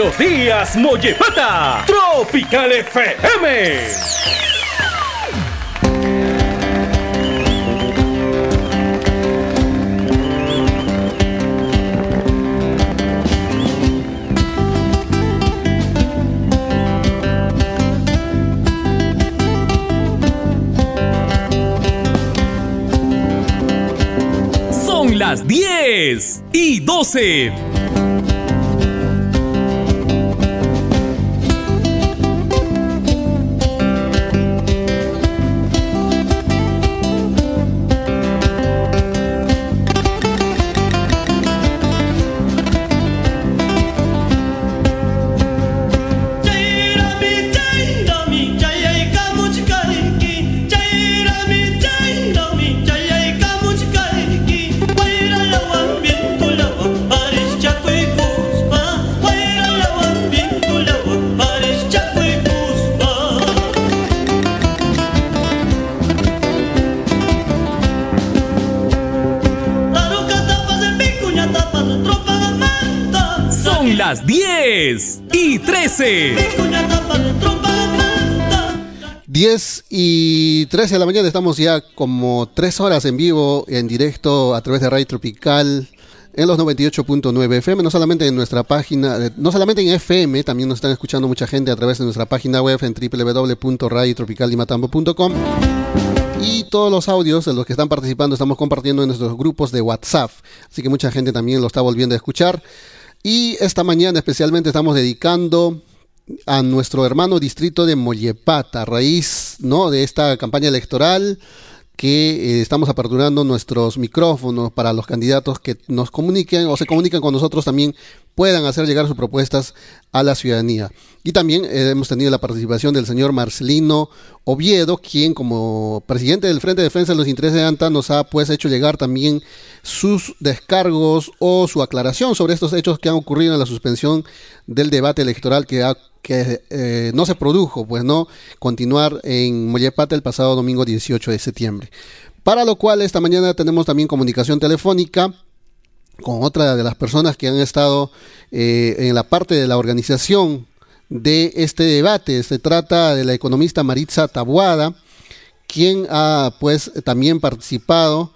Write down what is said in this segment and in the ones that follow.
Buenos días, Mollepata. Tropical FM. las 10 y 12. Las 10 y 13. 10 y 13 de la mañana estamos ya como 3 horas en vivo, en directo a través de Radio Tropical en los 98.9 FM, no solamente en nuestra página, no solamente en FM, también nos están escuchando mucha gente a través de nuestra página web en www.radiotropicaldimatambo.com y todos los audios de los que están participando estamos compartiendo en nuestros grupos de WhatsApp, así que mucha gente también lo está volviendo a escuchar. Y esta mañana especialmente estamos dedicando a nuestro hermano distrito de Mollepata, a raíz ¿no? de esta campaña electoral que eh, estamos aperturando nuestros micrófonos para los candidatos que nos comuniquen o se comunican con nosotros también puedan hacer llegar sus propuestas a la ciudadanía. Y también eh, hemos tenido la participación del señor Marcelino Oviedo, quien como presidente del Frente de Defensa de los Intereses de ANTA nos ha pues hecho llegar también sus descargos o su aclaración sobre estos hechos que han ocurrido en la suspensión del debate electoral que, que eh, no se produjo, pues no continuar en Mollepata el pasado domingo 18 de septiembre. Para lo cual esta mañana tenemos también comunicación telefónica con otra de las personas que han estado eh, en la parte de la organización de este debate. Se trata de la economista Maritza Tabuada, quien ha pues también participado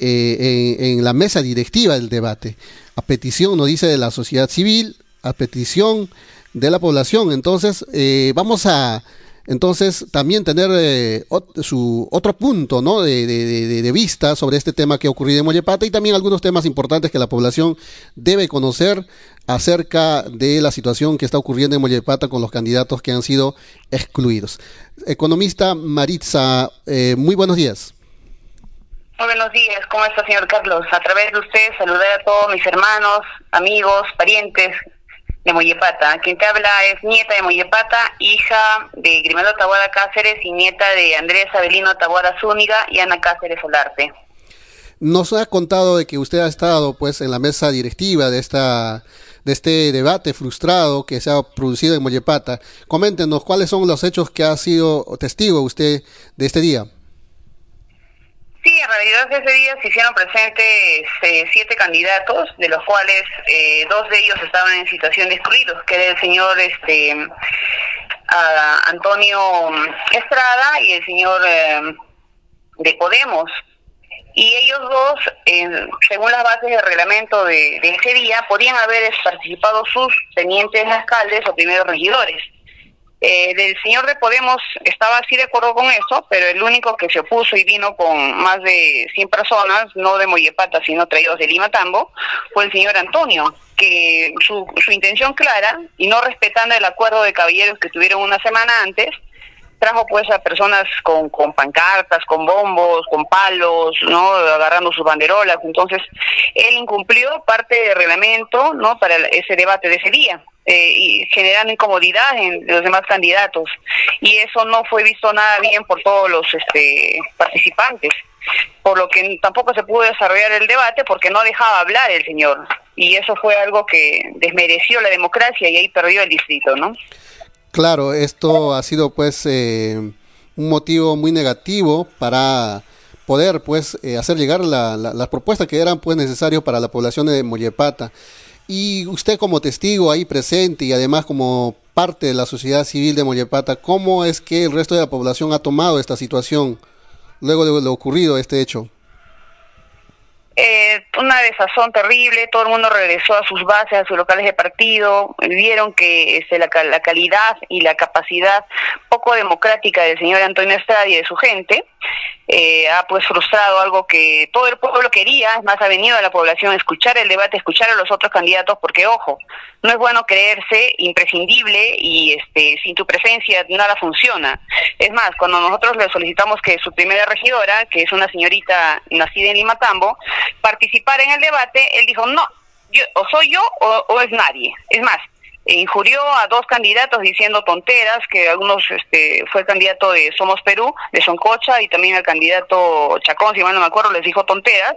eh, en, la mesa directiva del debate, a petición, nos dice, de la sociedad civil, a petición de la población. Entonces, eh, vamos a entonces, también tener eh, su otro punto ¿no? de, vista sobre este tema que ha ocurrido en Mollepata y también algunos temas importantes que la población debe conocer acerca de la situación que está ocurriendo en Mollepata con los candidatos que han sido excluidos. Economista Maritza, eh, muy buenos días. Muy buenos días, ¿cómo está señor Carlos? A través de usted saludar a todos mis hermanos, amigos, parientes de Mollepata. Quien te habla es nieta de Mollepata, hija de Grimaldo Taboada Cáceres y nieta de Andrés Abelino Taboada Zúñiga y Ana Cáceres Solarte. Nos ha contado de que usted ha estado pues en la mesa directiva de esta de este debate frustrado que se ha producido en Mollepata. Coméntenos cuáles son los hechos que ha sido testigo usted de este día. Sí, en realidad ese día se hicieron presentes eh, siete candidatos, de los cuales eh, dos de ellos estaban en situación de excluidos, que era el señor este Antonio Estrada y el señor eh, de Podemos. Y ellos dos, según las bases del reglamento de, de ese día, podían haber participado sus tenientes alcaldes o primeros regidores. Eh, del señor de Podemos estaba así de acuerdo con eso, pero el único que se opuso y vino con más de 100 personas, no de Mollepata, sino traídos de Lima Tambo, fue el señor Antonio, que su, su intención clara, y no respetando el acuerdo de caballeros que tuvieron una semana antes, trajo pues a personas con, con pancartas, con bombos, con palos, ¿no? Agarrando sus banderolas. Entonces, él incumplió parte del reglamento, ¿no? Para ese debate de ese día. Eh, y generando incomodidad en los demás candidatos. Y eso no fue visto nada bien por todos los este, participantes, por lo que tampoco se pudo desarrollar el debate porque no dejaba hablar el señor. Y eso fue algo que desmereció la democracia y ahí perdió el distrito, ¿no? Claro, esto ha sido pues eh, un motivo muy negativo para poder pues eh, hacer llegar las propuestas que eran pues necesarios para la población de Mollepata. Y usted como testigo ahí presente y además como parte de la sociedad civil de Mollepata, ¿cómo es que el resto de la población ha tomado esta situación luego de lo ocurrido, este hecho? Eh, una desazón terrible, todo el mundo regresó a sus bases, a sus locales de partido, vieron que este, la, la calidad y la capacidad poco democrática del señor Antonio Estrada y de su gente eh, ha pues frustrado algo que todo el pueblo quería, es más, ha venido a la población a escuchar el debate, escuchar a los otros candidatos, porque ojo, no es bueno creerse imprescindible y este sin tu presencia nada funciona. Es más, cuando nosotros le solicitamos que su primera regidora, que es una señorita nacida en Limatambo, participara en el debate, él dijo, no, yo, o soy yo o, o es nadie. Es más, injurió a dos candidatos diciendo tonteras, que algunos este, fue el candidato de Somos Perú, de Soncocha, y también el candidato Chacón, si mal no me acuerdo, les dijo tonteras,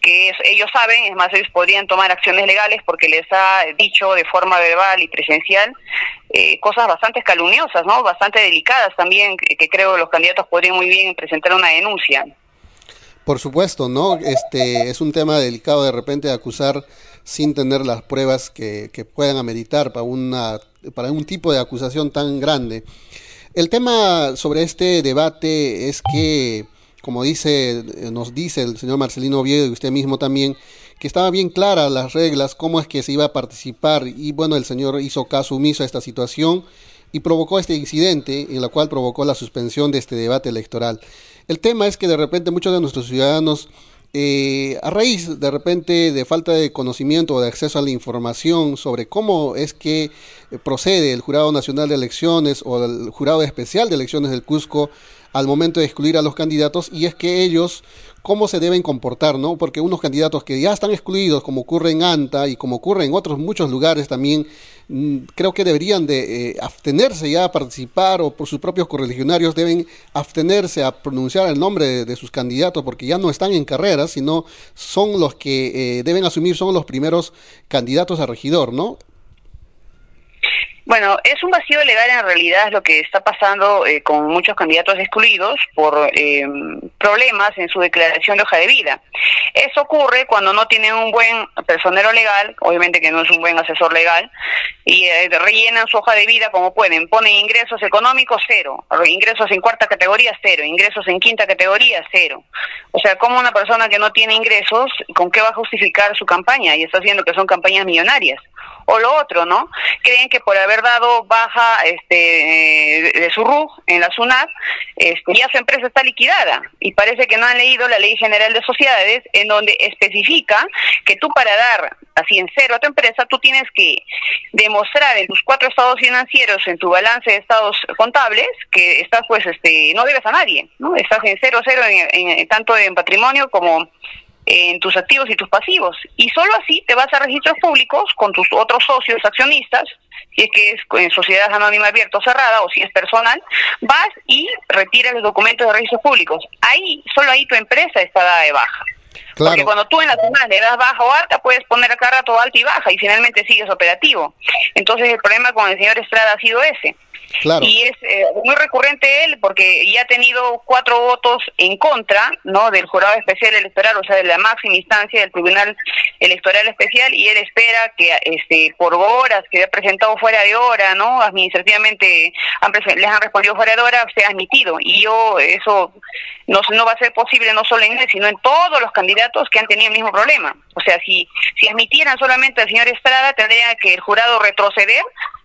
que ellos saben, es más, ellos podrían tomar acciones legales porque les ha dicho de forma verbal y presencial eh, cosas bastante calumniosas, ¿no? Bastante delicadas también, que, que creo los candidatos podrían muy bien presentar una denuncia. Por supuesto, ¿no? Este es un tema delicado de repente acusar sin tener las pruebas que, puedan ameritar para, una, para un tipo de acusación tan grande. El tema sobre este debate es que, como dice, nos dice el señor Marcelino Oviedo y usted mismo también, que estaba bien clara las reglas, cómo es que se iba a participar y bueno, el señor hizo caso omiso a esta situación y provocó este incidente en la cual provocó la suspensión de este debate electoral. El tema es que de repente muchos de nuestros ciudadanos eh, a raíz de repente de falta de conocimiento o de acceso a la información sobre cómo es que eh, procede el Jurado Nacional de Elecciones o el Jurado Especial de Elecciones del Cusco al momento de excluir a los candidatos y es que ellos cómo se deben comportar, ¿no? Porque unos candidatos que ya están excluidos, como ocurre en ANTA y como ocurre en otros muchos lugares también, mm, creo que deberían de eh, abstenerse ya a participar o por sus propios correligionarios deben abstenerse a pronunciar el nombre de, de sus candidatos porque ya no están en carrera, sino son los que eh, deben asumir, son los primeros candidatos a regidor, ¿no? Bueno, es un vacío legal en realidad lo que está pasando eh, con muchos candidatos excluidos por eh, problemas en su declaración de hoja de vida. Eso ocurre cuando no tienen un buen personero legal, obviamente que no es un buen asesor legal, y eh, rellenan su hoja de vida como pueden. Ponen ingresos económicos cero, ingresos en cuarta categoría cero, ingresos en quinta categoría cero. O sea, como una persona que no tiene ingresos, ¿con qué va a justificar su campaña? Y está haciendo que son campañas millonarias. O lo otro, ¿no? Creen que por haber dado baja este, de su RUG en la SUNAT, este, ya su empresa está liquidada. Y parece que no han leído la Ley General de Sociedades, en donde especifica que tú para dar así en cero a tu empresa, tú tienes que demostrar en tus cuatro estados financieros, en tu balance de estados contables, que estás pues, este, no debes a nadie, ¿no? Estás en cero, cero, en, tanto en patrimonio como en tus activos y tus pasivos. Y solo así te vas a registros públicos con tus otros socios accionistas, si es que es en sociedad anónima abierta o cerrada, o si es personal, vas y retiras los documentos de registros públicos. Ahí, solo ahí tu empresa está dada de baja. Claro. Porque cuando tú en la semana le das baja o alta, puedes poner a cada rato alta y baja y finalmente sigues operativo. Entonces el problema con el señor Estrada ha sido ese. Claro. Y es eh, muy recurrente él porque ya ha tenido cuatro votos en contra no del jurado especial electoral, o sea, de la máxima instancia del Tribunal Electoral Especial, y él espera que este por horas que ha presentado fuera de hora, no administrativamente han, les han respondido fuera de hora, sea admitido. Y yo, eso no, no va a ser posible no solo en él, sino en todos los candidatos que han tenido el mismo problema. O sea, si, si admitieran solamente al señor Estrada, tendría que el jurado retroceder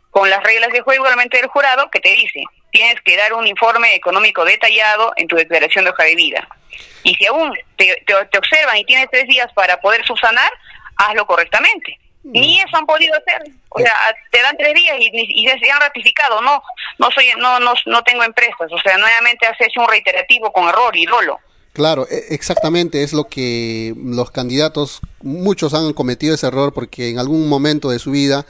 con las reglas de juego igualmente del jurado que te dice, tienes que dar un informe económico detallado en tu declaración de hoja de vida. Y si aún te, te, te observan y tienes tres días para poder subsanar, hazlo correctamente. Ni eso han podido hacer. O sea, te dan tres días y, y, se han ratificado. No, no soy, no, no, no tengo empresas. O sea, nuevamente has hecho un reiterativo con error y dolo. Claro, exactamente, es lo que los candidatos, muchos han cometido ese error porque en algún momento de su vida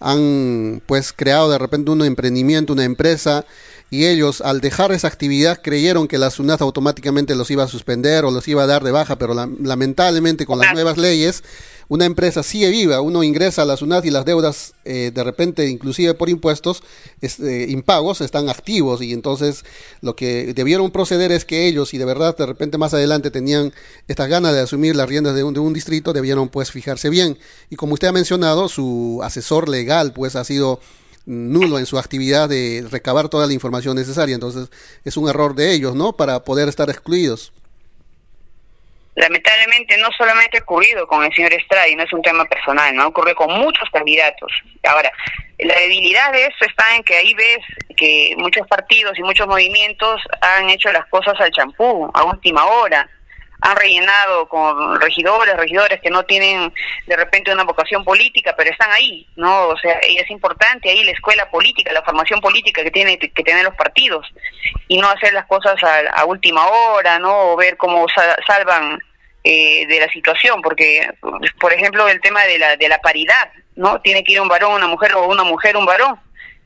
han pues creado de repente un emprendimiento, una empresa y ellos al dejar esa actividad creyeron que la SUNAT automáticamente los iba a suspender o los iba a dar de baja, pero la, lamentablemente con las nuevas leyes una empresa sigue viva, uno ingresa a la SUNAT y las deudas eh, de repente, inclusive por impuestos, este, impagos, están activos. Y entonces lo que debieron proceder es que ellos, si de verdad de repente más adelante tenían estas ganas de asumir las riendas de un, de un distrito, debieron pues fijarse bien. Y como usted ha mencionado, su asesor legal pues ha sido nulo en su actividad de recabar toda la información necesaria. Entonces es un error de ellos, ¿no? Para poder estar excluidos lamentablemente no solamente ha ocurrido con el señor Estrada y no es un tema personal, no ocurre con muchos candidatos. Ahora, la debilidad de eso está en que ahí ves que muchos partidos y muchos movimientos han hecho las cosas al champú, a última hora han rellenado con regidores, regidores que no tienen de repente una vocación política, pero están ahí, ¿no? O sea, es importante ahí la escuela política, la formación política que tienen que tener los partidos y no hacer las cosas a, última hora, ¿no? O ver cómo salvan eh, de la situación, porque, por ejemplo, el tema de la, de la paridad, ¿no? Tiene que ir un varón, una mujer o una mujer, un varón.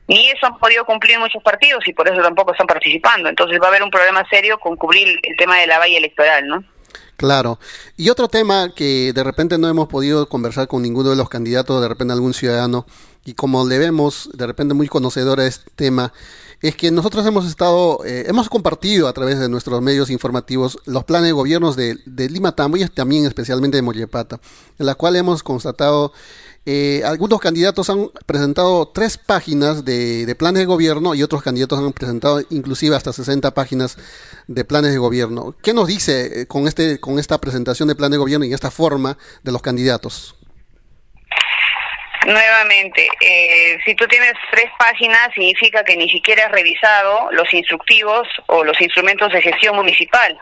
Ni eso han podido cumplir muchos partidos y por eso tampoco están participando. Entonces va a haber un problema serio con cubrir el tema de la valla electoral, ¿no? Claro. Y otro tema que de repente no hemos podido conversar con ninguno de los candidatos, de repente algún ciudadano, y como le vemos de repente muy conocedor a este tema, es que nosotros hemos estado, eh, hemos compartido a través de nuestros medios informativos los planes de gobiernos de, de Lima Tambo y también especialmente de Mollepata, en la cual hemos constatado eh, algunos candidatos han presentado tres páginas de, planes de gobierno y otros candidatos han presentado inclusive hasta 60 páginas de planes de gobierno. ¿Qué nos dice eh, con, este, con esta presentación de plan de gobierno y esta forma de los candidatos? Nuevamente, eh, si tú tienes tres páginas, significa que ni siquiera has revisado los instructivos o los instrumentos de gestión municipal.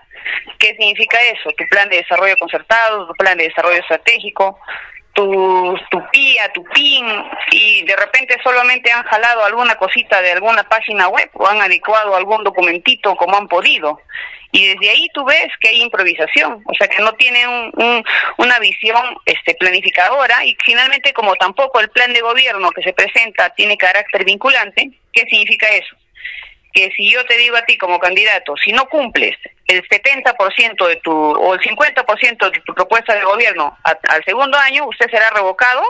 ¿Qué significa eso? Tu plan de desarrollo concertado, tu plan de desarrollo estratégico, tu, tu PIA, tu PIN, y de repente solamente han jalado alguna cosita de alguna página web o han adecuado algún documentito como han podido. Y desde ahí tú ves que hay improvisación, o sea que no tienen un, una visión este, planificadora y finalmente como tampoco el plan de gobierno que se presenta tiene carácter vinculante, ¿qué significa eso? Que si yo te digo a ti como candidato, si no cumples el 70% de tu o el 50% de tu propuesta de gobierno al segundo año, usted será revocado.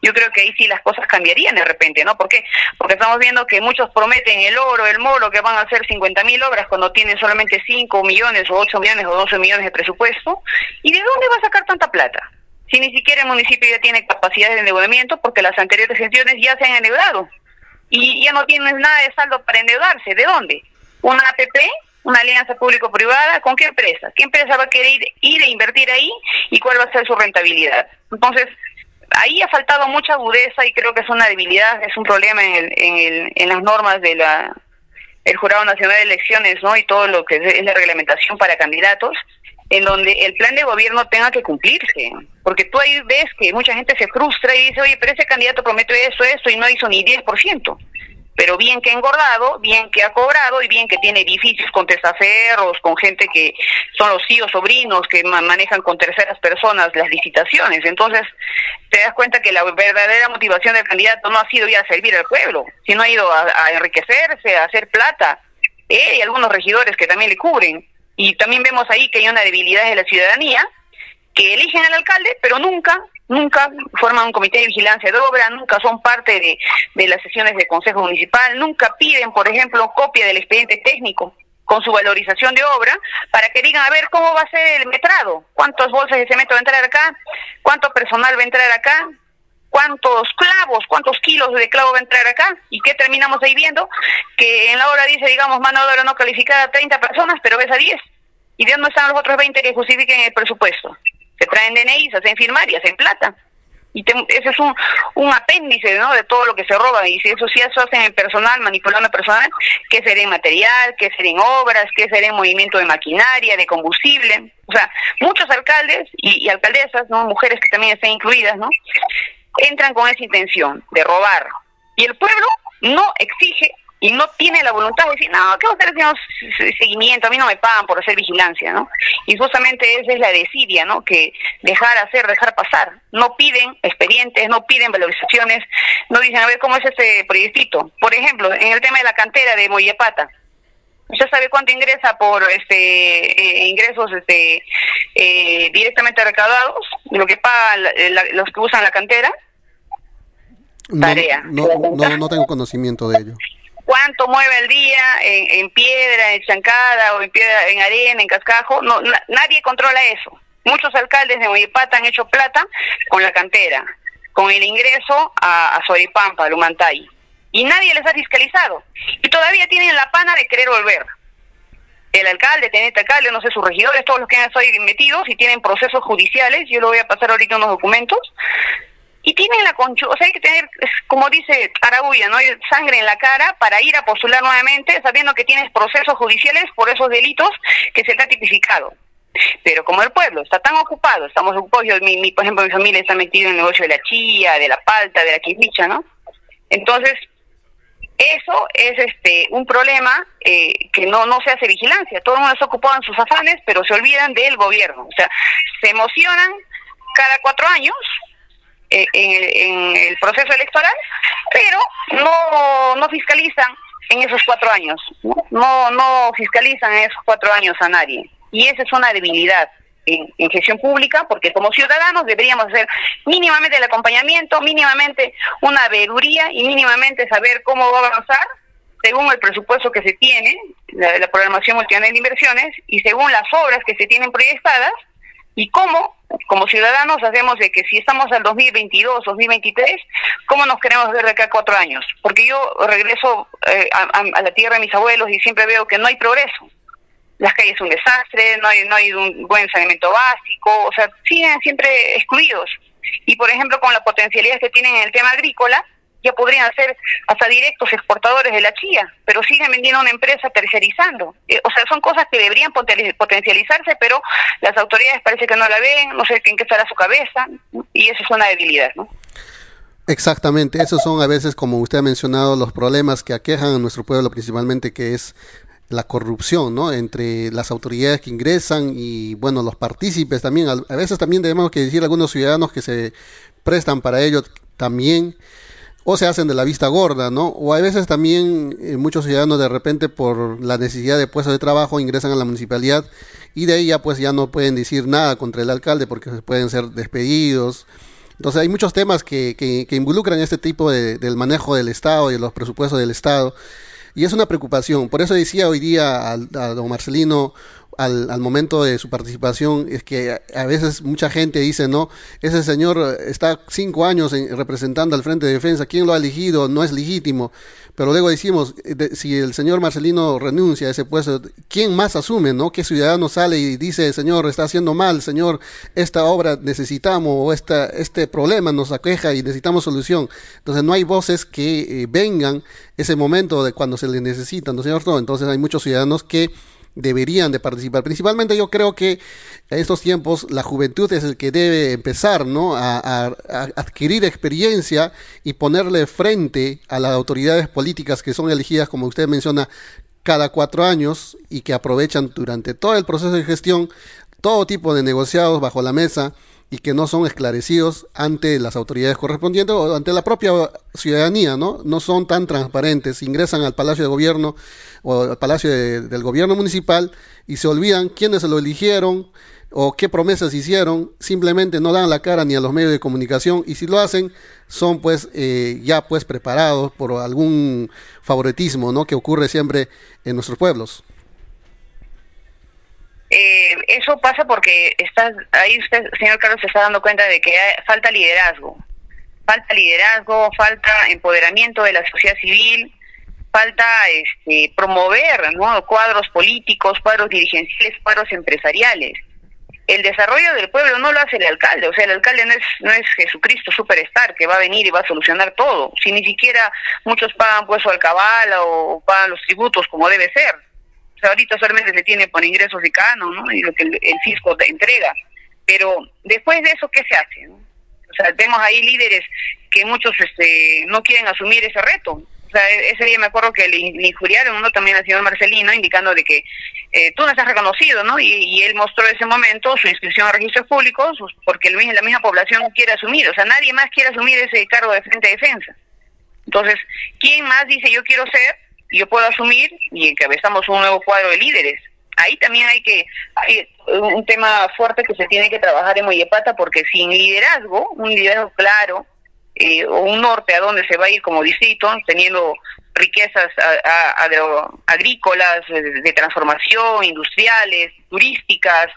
Yo creo que ahí sí las cosas cambiarían de repente, ¿no? ¿Por qué? Porque estamos viendo que muchos prometen el oro, el moro, que van a hacer 50 mil obras cuando tienen solamente 5 millones o 8 millones o 12 millones de presupuesto. ¿Y de dónde va a sacar tanta plata? Si ni siquiera el municipio ya tiene capacidad de endeudamiento porque las anteriores gestiones ya se han endeudado. Y ya no tienen nada de saldo para endeudarse. ¿De dónde? ¿Una APP? una alianza público-privada, ¿con qué empresa? ¿Qué empresa va a querer ir, a invertir ahí y cuál va a ser su rentabilidad? Entonces, ahí ha faltado mucha agudeza y creo que es una debilidad, es un problema en, el, en, el, en las normas de la el Jurado Nacional de Elecciones, ¿no? Y todo lo que es la reglamentación para candidatos, en donde el plan de gobierno tenga que cumplirse. Porque tú ahí ves que mucha gente se frustra y dice, oye, pero ese candidato prometió eso, esto, y no hizo ni 10% pero bien que ha engordado, bien que ha cobrado y bien que tiene edificios con testaferros, con gente que son los tíos, sobrinos, que manejan con terceras personas las licitaciones. Entonces, te das cuenta que la verdadera motivación del candidato no ha sido ir a servir al pueblo, sino ha ido a, enriquecerse, a hacer plata. Eh, y algunos regidores que también le cubren. Y también vemos ahí que hay una debilidad de la ciudadanía, que eligen al alcalde, pero nunca nunca forman un comité de vigilancia de obra, nunca son parte de, de las sesiones del Consejo Municipal, nunca piden, por ejemplo, copia del expediente técnico con su valorización de obra, para que digan, a ver, ¿cómo va a ser el metrado? ¿Cuántos bolsas de cemento va a entrar acá? ¿Cuánto personal va a entrar acá? ¿Cuántos clavos, cuántos kilos de clavo va a entrar acá? ¿Y qué terminamos ahí viendo? Que en la obra dice, digamos, mano de obra no calificada 30 personas, pero ves a 10. ¿Y de dónde están los otros 20 que justifiquen el presupuesto? se traen DNI, se hacen firmar y hacen plata. Y ese es un, un apéndice ¿no? de todo lo que se roba. Y si eso sí eso hacen en personal, manipulando personal, ¿qué será en material? ¿Qué será en obras? ¿Qué será en movimiento de maquinaria, de combustible? O sea, muchos alcaldes y, alcaldesas, ¿no? mujeres que también están incluidas, ¿no? Entran con esa intención de robar. Y el pueblo no exige y no tiene la voluntad de decir, no, ¿qué voy a seguimiento? A mí no me pagan por hacer vigilancia, ¿no? Y justamente esa es la desidia, ¿no? Que dejar hacer, dejar pasar. No piden expedientes, no piden valorizaciones, no dicen, a ver, ¿cómo es este proyectito? Por ejemplo, en el tema de la cantera de Mollepata, ¿Usted sabe cuánto ingresa por este eh, ingresos este eh, directamente recaudados? Lo que pagan los que usan la cantera. Tarea. No, no, no, tengo conocimiento de ello. ¿Cuánto mueve al día en, piedra, en chancada o en piedra, en arena, en cascajo? No, nadie controla eso. Muchos alcaldes de Moyepata han hecho plata con la cantera, con el ingreso a, a Soripampa, a Lumantay y nadie les ha fiscalizado. Y todavía tienen la pana de querer volver. El alcalde, teniente alcalde, no sé, sus regidores, todos los que han estado metidos y tienen procesos judiciales, yo le voy a pasar ahorita unos documentos, y tienen la concho, o sea, hay que tener, como dice Araguya, ¿no? Hay sangre en la cara para ir a postular nuevamente, sabiendo que tienes procesos judiciales por esos delitos que se te ha tipificado. Pero como el pueblo está tan ocupado, estamos ocupados, yo, mi, por ejemplo, mi familia está metida en el negocio de la chía, de la palta, de la quismicha, ¿no? Entonces, eso es este un problema eh, que no, no se hace vigilancia. Todo el mundo está ocupado en sus afanes, pero se olvidan del gobierno. O sea, se emocionan cada cuatro años eh, en, el proceso electoral, pero no, no fiscalizan en esos cuatro años. No, no fiscalizan en esos cuatro años a nadie. Y esa es una debilidad en, gestión pública, porque como ciudadanos deberíamos hacer mínimamente el acompañamiento, mínimamente una veeduría y mínimamente saber cómo va a avanzar según el presupuesto que se tiene, la, programación multinacional de inversiones, y según las obras que se tienen proyectadas, y cómo, como ciudadanos, hacemos de que si estamos al 2022, 2023, ¿cómo nos queremos ver de acá cuatro años? Porque yo regreso eh, a la tierra de mis abuelos y siempre veo que no hay progreso las calles un desastre, no hay, no hay un buen saneamiento básico, o sea, siguen siempre excluidos. Y por ejemplo, con la potencialidad que tienen en el tema agrícola, ya podrían ser hasta directos exportadores de la chía, pero siguen vendiendo a una empresa tercerizando. Eh, o sea, son cosas que deberían potencializarse, pero las autoridades parece que no la ven, no sé en qué estará su cabeza, y eso es una debilidad, ¿no? Exactamente, esos son a veces, como usted ha mencionado, los problemas que aquejan a nuestro pueblo principalmente, que es la corrupción, ¿no? Entre las autoridades que ingresan y, bueno, los partícipes también. A veces también tenemos que decir algunos ciudadanos que se prestan para ello también o se hacen de la vista gorda, ¿no? O a veces también eh, muchos ciudadanos de repente por la necesidad de puesto de trabajo ingresan a la municipalidad y de ahí ya pues ya no pueden decir nada contra el alcalde porque pueden ser despedidos. Entonces hay muchos temas que, que, que involucran este tipo de, del manejo del Estado y de los presupuestos del Estado y es una preocupación. Por eso decía hoy día a, don Marcelino, al, al, momento de su participación, es que a, veces mucha gente dice, no, ese señor está cinco años representando al Frente de Defensa, ¿quién lo ha elegido? No es legítimo. Pero luego decimos, eh, si el señor Marcelino renuncia a ese puesto, ¿quién más asume, no? ¿Qué ciudadano sale y dice, señor, está haciendo mal, señor, esta obra necesitamos o esta, este problema nos aqueja y necesitamos solución? Entonces no hay voces que eh, vengan ese momento de cuando se les necesita, ¿no es cierto? Entonces hay muchos ciudadanos que deberían de participar. Principalmente yo creo que en estos tiempos la juventud es el que debe empezar ¿no? a, adquirir experiencia y ponerle frente a las autoridades políticas que son elegidas, como usted menciona, cada cuatro años y que aprovechan durante todo el proceso de gestión todo tipo de negociados bajo la mesa y que no son esclarecidos ante las autoridades correspondientes o ante la propia ciudadanía, ¿no? No son tan transparentes, ingresan al Palacio de Gobierno o al Palacio del Gobierno Municipal y se olvidan quiénes se lo eligieron o qué promesas hicieron, simplemente no dan la cara ni a los medios de comunicación y si lo hacen son pues eh, ya pues preparados por algún favoritismo, ¿no? Que ocurre siempre en nuestros pueblos. Eso pasa porque está, ahí usted, señor Carlos, se está dando cuenta de que falta liderazgo. Falta liderazgo, falta empoderamiento de la sociedad civil, falta este, promover cuadros políticos, cuadros dirigenciales, cuadros empresariales. El desarrollo del pueblo no lo hace el alcalde, o sea, el alcalde no es, no es Jesucristo superstar que va a venir y va a solucionar todo, si ni siquiera muchos pagan pues su alcabala o pagan los tributos como debe ser ahorita solamente se tiene por ingresos de cano, ¿no? Y lo que el, fisco te entrega. Pero después de eso, ¿qué se hace? O sea, vemos ahí líderes que muchos este, no quieren asumir ese reto. O sea, e, ese día me acuerdo que le, injuriaron ¿no? también al señor Marcelino, indicando de que eh, tú no estás reconocido, ¿no? Y, él mostró ese momento su inscripción a registros públicos, porque el, la misma población quiere asumir. O sea, nadie más quiere asumir ese cargo de frente de defensa. Entonces, ¿quién más dice yo quiero ser yo puedo asumir y encabezamos un nuevo cuadro de líderes. Ahí también hay que, hay un tema fuerte que se tiene que trabajar en Moyepata porque sin liderazgo, un liderazgo claro, eh, o un norte a donde se va a ir como distrito, teniendo riquezas agrícolas, de, transformación, industriales, turísticas.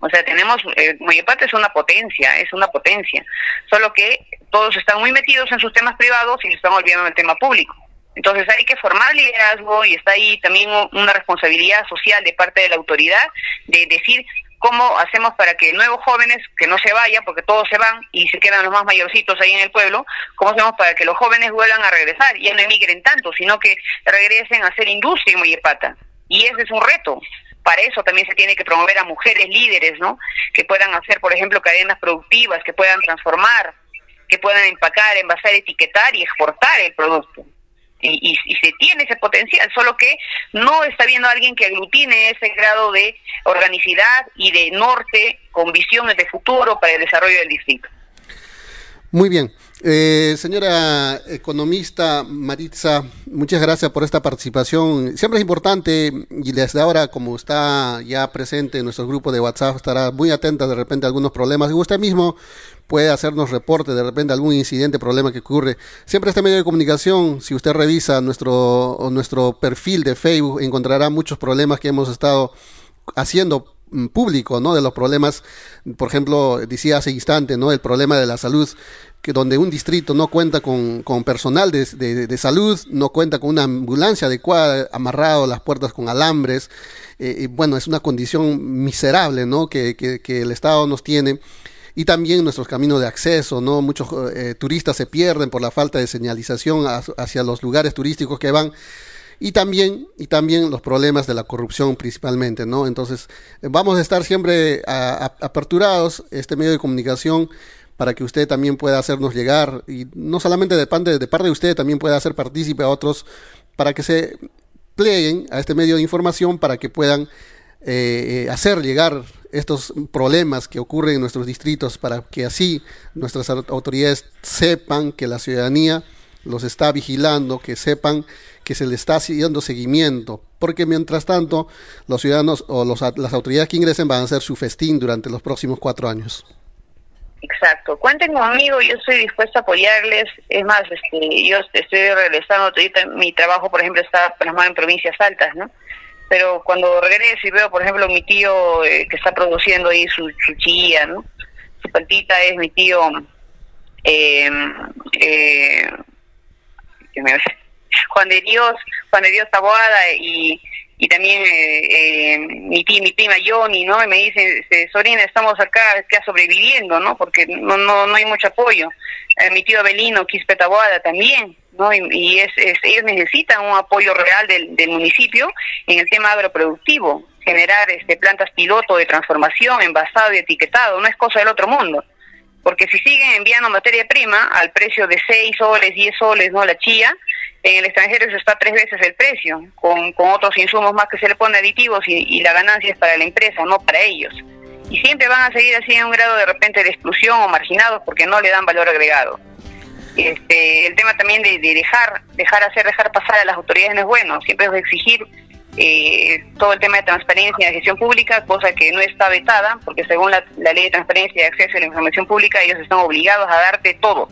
O sea, tenemos, eh, Moyepata es una potencia, es una potencia. Solo que todos están muy metidos en sus temas privados y están olvidando del tema público. Entonces hay que formar liderazgo y está ahí también una responsabilidad social de parte de la autoridad de decir cómo hacemos para que nuevos jóvenes, que no se vayan, porque todos se van y se quedan los más mayorcitos ahí en el pueblo, cómo hacemos para que los jóvenes vuelvan a regresar, ya no emigren tanto, sino que regresen a hacer industria en Moyepata. Y ese es un reto. Para eso también se tiene que promover a mujeres líderes, ¿no? Que puedan hacer, por ejemplo, cadenas productivas, que puedan transformar, que puedan empacar, envasar, etiquetar y exportar el producto y, se tiene ese potencial, solo que no está viendo alguien que aglutine ese grado de organicidad y de norte con visiones de futuro para el desarrollo del distrito. Muy bien. Eh, señora economista Maritza, muchas gracias por esta participación. Siempre es importante, y desde ahora, como está ya presente en nuestro grupo de WhatsApp, estará muy atenta de repente a algunos problemas. Y usted mismo puede hacernos reporte de repente algún incidente, problema que ocurre. Siempre este medio de comunicación, si usted revisa nuestro, nuestro perfil de Facebook, encontrará muchos problemas que hemos estado haciendo mm, público, ¿no? De los problemas, por ejemplo, decía hace instante, ¿no? El problema de la salud, que donde un distrito no cuenta con, con personal de, de, salud, no cuenta con una ambulancia adecuada, amarrado las puertas con alambres, eh, y bueno, es una condición miserable, ¿no? Que, que, que el Estado nos tiene y también nuestros caminos de acceso, ¿no? Muchos eh, turistas se pierden por la falta de señalización hacia los lugares turísticos que van y también y también los problemas de la corrupción principalmente, ¿no? Entonces, vamos a estar siempre aperturados este medio de comunicación para que usted también pueda hacernos llegar y no solamente de parte de, parte de usted también pueda hacer partícipe a otros para que se pleguen a este medio de información para que puedan eh, hacer llegar estos problemas que ocurren en nuestros distritos para que así nuestras autoridades sepan que la ciudadanía los está vigilando, que sepan que se le está haciendo seguimiento, porque mientras tanto los ciudadanos o las autoridades que ingresen van a hacer su festín durante los próximos cuatro años. Exacto, cuenten conmigo, yo estoy dispuesta a apoyarles, es más, este, yo estoy regresando, mi trabajo por ejemplo está plasmado en provincias altas, ¿no? Pero cuando regreso y veo, por ejemplo, mi tío eh, que está produciendo ahí su, chilla, ¿no? Su paltita es mi tío, eh, eh, Juan de Dios, Juan de Dios Taboada y, y también eh, mi tía, mi prima Johnny, ¿no? Y me dicen, este, Sorina, estamos acá, acá sobreviviendo, ¿no? Porque no, no, no hay mucho apoyo. mi tío Abelino, Quispe Taboada también, ¿no? Y, es, ellos necesitan un apoyo real del, del, municipio en el tema agroproductivo, generar este plantas piloto de transformación, envasado y etiquetado, no es cosa del otro mundo. Porque si siguen enviando materia prima al precio de 6 soles, 10 soles, ¿no? La chía, en el extranjero eso está tres veces el precio, con, con otros insumos más que se le ponen aditivos y, la ganancia es para la empresa, no para ellos. Y siempre van a seguir así en un grado de repente de exclusión o marginados porque no le dan valor agregado. Este, el tema también de, dejar, dejar hacer, dejar pasar a las autoridades no es bueno, siempre es exigir eh, todo el tema de transparencia y de gestión pública, cosa que no está vetada, porque según la, la ley de transparencia y acceso a la información pública, ellos están obligados a darte todo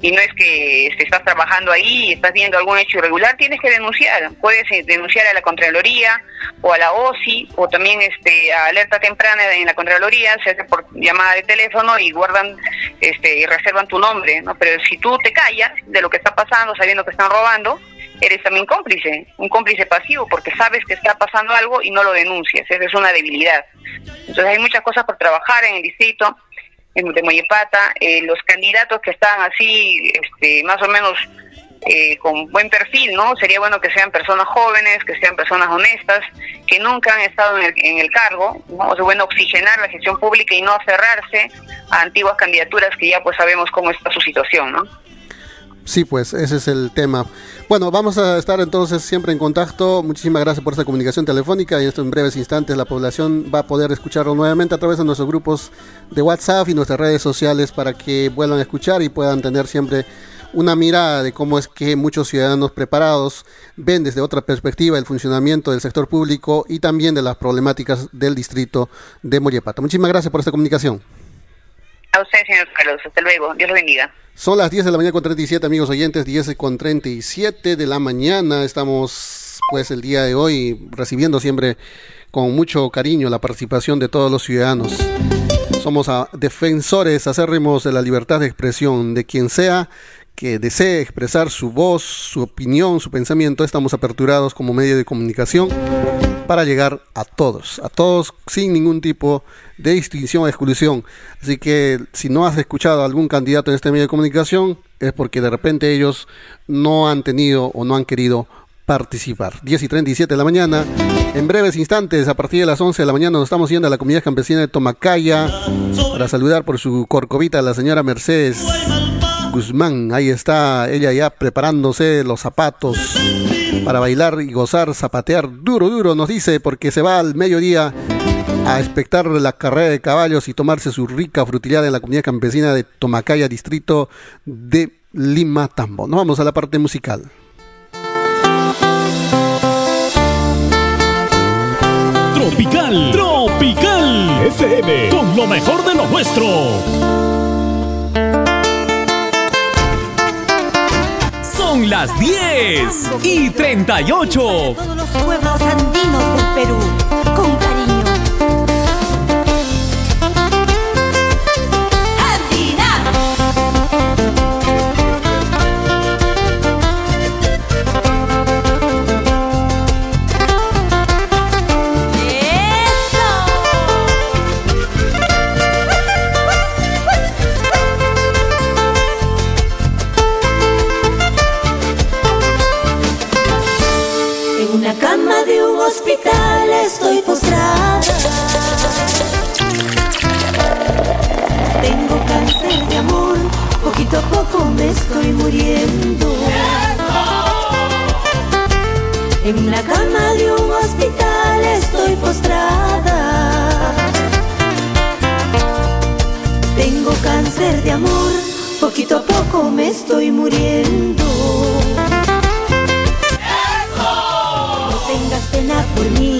y no es que estás trabajando ahí y estás viendo algún hecho irregular, tienes que denunciar. Puedes eh, denunciar a la Contraloría o a la OSI o también este, a alerta temprana en la Contraloría, se hace por llamada de teléfono y guardan este, y reservan tu nombre. ¿no? Pero si tú te callas de lo que está pasando, sabiendo que están robando, eres también cómplice, un cómplice pasivo, porque sabes que está pasando algo y no lo denuncias. Esa es una debilidad. Entonces hay muchas cosas por trabajar en el distrito de Moyepata, eh, los candidatos que están así, este, más o menos eh, con buen perfil, ¿no? Sería bueno que sean personas jóvenes, que sean personas honestas, que nunca han estado en el, en el cargo, ¿no? Es bueno oxigenar la gestión pública y no cerrarse a antiguas candidaturas que ya pues sabemos cómo está su situación, ¿no? Sí, pues ese es el tema. Bueno, vamos a estar entonces siempre en contacto. Muchísimas gracias por esta comunicación telefónica y esto en breves instantes la población va a poder escucharlo nuevamente a través de nuestros grupos de WhatsApp y nuestras redes sociales para que vuelvan a escuchar y puedan tener siempre una mirada de cómo es que muchos ciudadanos preparados ven desde otra perspectiva el funcionamiento del sector público y también de las problemáticas del distrito de Moyepata. Muchísimas gracias por esta comunicación. A usted, señor Carlos. Hasta luego. Dios lo bendiga. Son las 10 de la mañana con 37, amigos oyentes, 10 con 37 de la mañana. Estamos, pues, el día de hoy recibiendo siempre con mucho cariño la participación de todos los ciudadanos. Somos a defensores acérrimos de la libertad de expresión de quien sea que desee expresar su voz, su opinión, su pensamiento. Estamos aperturados como medio de comunicación para llegar a todos, a todos sin ningún tipo de distinción o exclusión. Así que si no has escuchado a algún candidato en este medio de comunicación, es porque de repente ellos no han tenido o no han querido participar. 10 y 37 de la mañana. En breves instantes, a partir de las 11 de la mañana, nos estamos yendo a la comunidad campesina de Tomacaya para saludar por su corcovita a la señora Mercedes Guzmán. Ahí está ella ya preparándose los zapatos para bailar y gozar, zapatear duro, duro, nos dice, porque se va al mediodía a expectar la carrera de caballos y tomarse su rica frutilidad en la comunidad campesina de Tomacaya, distrito de Lima, Tambo. Nos vamos a la parte musical. Tropical, Tropical FM, con lo mejor de lo nuestro. Son las 10 y 38. Todos los pueblos andinos del Perú, con